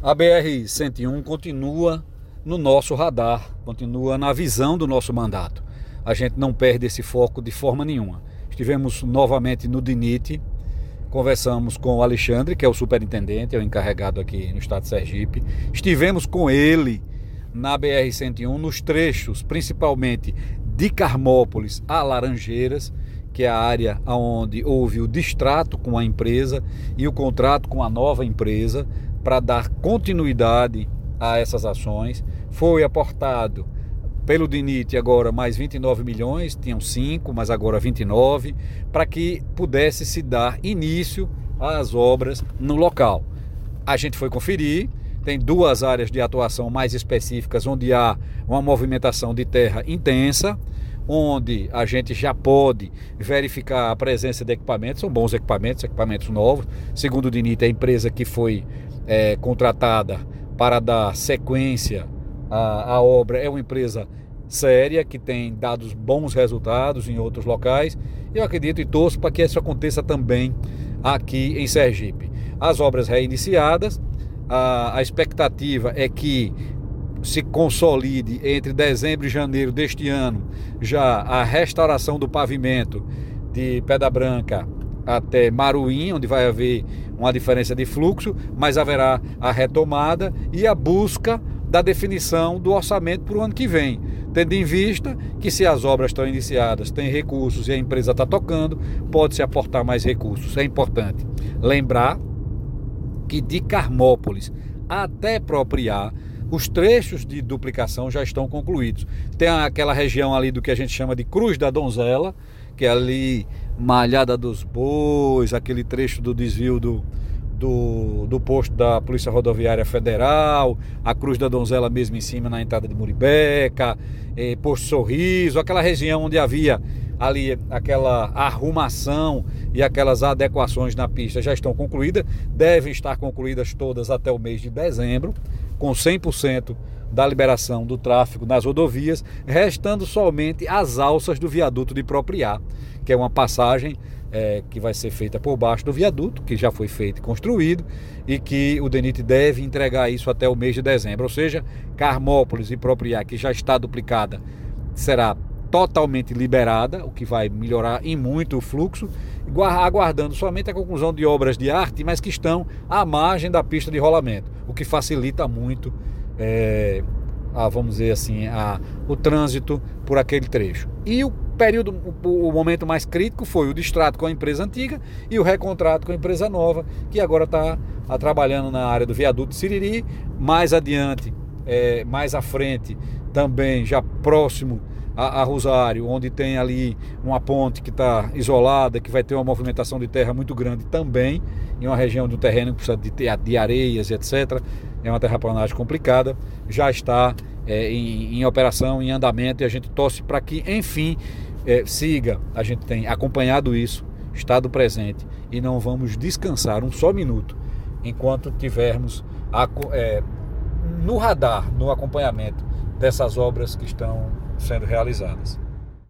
A BR-101 continua no nosso radar, continua na visão do nosso mandato. A gente não perde esse foco de forma nenhuma. Estivemos novamente no DINIT, conversamos com o Alexandre, que é o superintendente, é o encarregado aqui no estado de Sergipe. Estivemos com ele na BR-101, nos trechos, principalmente de Carmópolis a Laranjeiras, que é a área onde houve o distrato com a empresa e o contrato com a nova empresa para dar continuidade a essas ações. Foi aportado pelo DINIT agora mais 29 milhões, tinham 5, mas agora 29, para que pudesse se dar início às obras no local. A gente foi conferir, tem duas áreas de atuação mais específicas onde há uma movimentação de terra intensa, onde a gente já pode verificar a presença de equipamentos, são bons equipamentos, equipamentos novos. Segundo o DINIT, a empresa que foi é, contratada para dar sequência à, à obra é uma empresa séria que tem dado bons resultados em outros locais. Eu acredito e torço para que isso aconteça também aqui em Sergipe. As obras reiniciadas, a, a expectativa é que se consolide entre dezembro e janeiro deste ano já a restauração do pavimento de Pedra Branca até Maruim, onde vai haver uma diferença de fluxo, mas haverá a retomada e a busca da definição do orçamento para o ano que vem, tendo em vista que se as obras estão iniciadas, tem recursos e a empresa está tocando, pode-se aportar mais recursos. É importante lembrar que de Carmópolis até Propriar, os trechos de duplicação já estão concluídos. Tem aquela região ali do que a gente chama de Cruz da Donzela, que é ali Malhada dos Bois, aquele trecho do desvio do, do, do posto da Polícia Rodoviária Federal, a Cruz da Donzela mesmo em cima na entrada de Muribeca, eh, Posto Sorriso, aquela região onde havia ali aquela arrumação e aquelas adequações na pista já estão concluídas, devem estar concluídas todas até o mês de dezembro, com 100% da liberação do tráfego nas rodovias, restando somente as alças do viaduto de Propriar, que é uma passagem é, que vai ser feita por baixo do viaduto, que já foi feito e construído, e que o DENIT deve entregar isso até o mês de dezembro. Ou seja, Carmópolis e Propriar, que já está duplicada, será totalmente liberada, o que vai melhorar em muito o fluxo, aguardando somente a conclusão de obras de arte, mas que estão à margem da pista de rolamento, o que facilita muito é, a, vamos dizer assim, a, o trânsito por aquele trecho. E o período, o, o, momento mais crítico foi o distrato com a empresa antiga e o recontrato com a empresa nova, que agora está tá trabalhando na área do viaduto Siriri, mais adiante, é, mais à frente, também já próximo a, a Rosário, onde tem ali uma ponte que está isolada, que vai ter uma movimentação de terra muito grande também, em uma região do terreno que precisa de, de areias etc. É uma terraplanagem complicada, já está é, em, em, operação, em andamento, e a gente torce para que, enfim, é, siga. A gente tem acompanhado isso, estado presente, e não vamos descansar um só minuto enquanto tivermos a, é, no radar, no acompanhamento dessas obras que estão sendo realizadas.